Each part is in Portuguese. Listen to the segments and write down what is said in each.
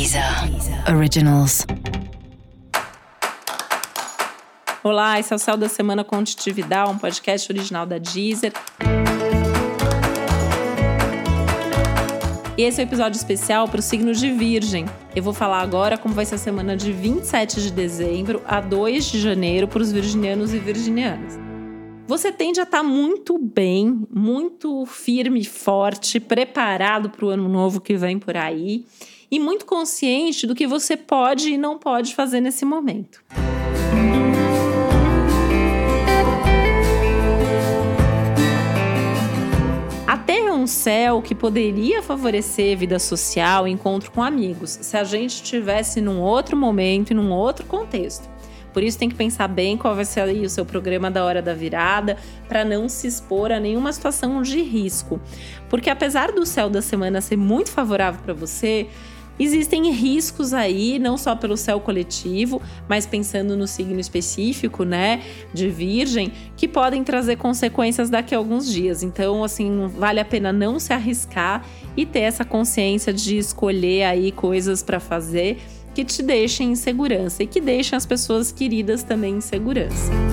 Deezer Originals. Olá, esse é o Céu da Semana Contitividade, um podcast original da Deezer. E esse é o um episódio especial para o signo de Virgem. Eu vou falar agora como vai ser a semana de 27 de dezembro a 2 de janeiro para os virginianos e virginianas. Você tende a estar tá muito bem, muito firme, forte, preparado para o ano novo que vem por aí e muito consciente do que você pode e não pode fazer nesse momento. Até um céu que poderia favorecer vida social, encontro com amigos, se a gente estivesse num outro momento e num outro contexto. Por isso tem que pensar bem qual vai ser o seu programa da hora da virada, para não se expor a nenhuma situação de risco. Porque apesar do céu da semana ser muito favorável para você, Existem riscos aí, não só pelo céu coletivo, mas pensando no signo específico, né, de Virgem, que podem trazer consequências daqui a alguns dias. Então, assim, vale a pena não se arriscar e ter essa consciência de escolher aí coisas para fazer que te deixem em segurança e que deixem as pessoas queridas também em segurança.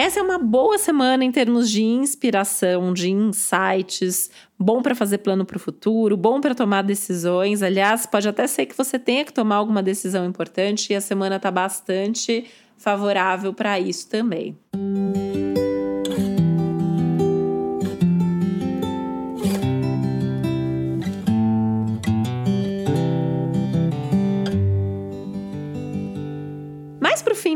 Essa é uma boa semana em termos de inspiração, de insights, bom para fazer plano para o futuro, bom para tomar decisões. Aliás, pode até ser que você tenha que tomar alguma decisão importante e a semana está bastante favorável para isso também. fim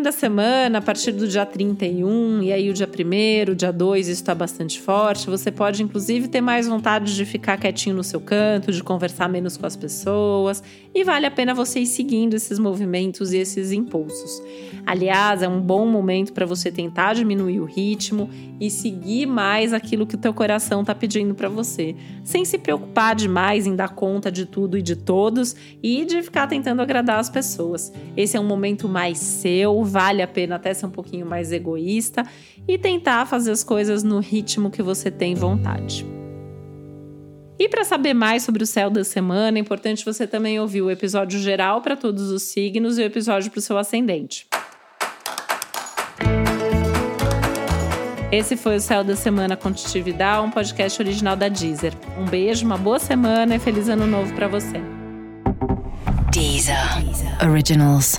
da semana, a partir do dia 31, e aí o dia 1 o dia 2, isso está bastante forte. Você pode, inclusive, ter mais vontade de ficar quietinho no seu canto, de conversar menos com as pessoas, e vale a pena você ir seguindo esses movimentos e esses impulsos. Aliás, é um bom momento para você tentar diminuir o ritmo e seguir mais aquilo que o teu coração está pedindo para você, sem se preocupar demais em dar conta de tudo e de todos e de ficar tentando agradar as pessoas. Esse é um momento mais seu vale a pena até ser um pouquinho mais egoísta e tentar fazer as coisas no ritmo que você tem vontade. E para saber mais sobre o céu da semana, é importante você também ouvir o episódio geral para todos os signos e o episódio para o seu ascendente. Esse foi o Céu da Semana com um podcast original da Deezer. Um beijo, uma boa semana e feliz ano novo para você. Deezer. Originals.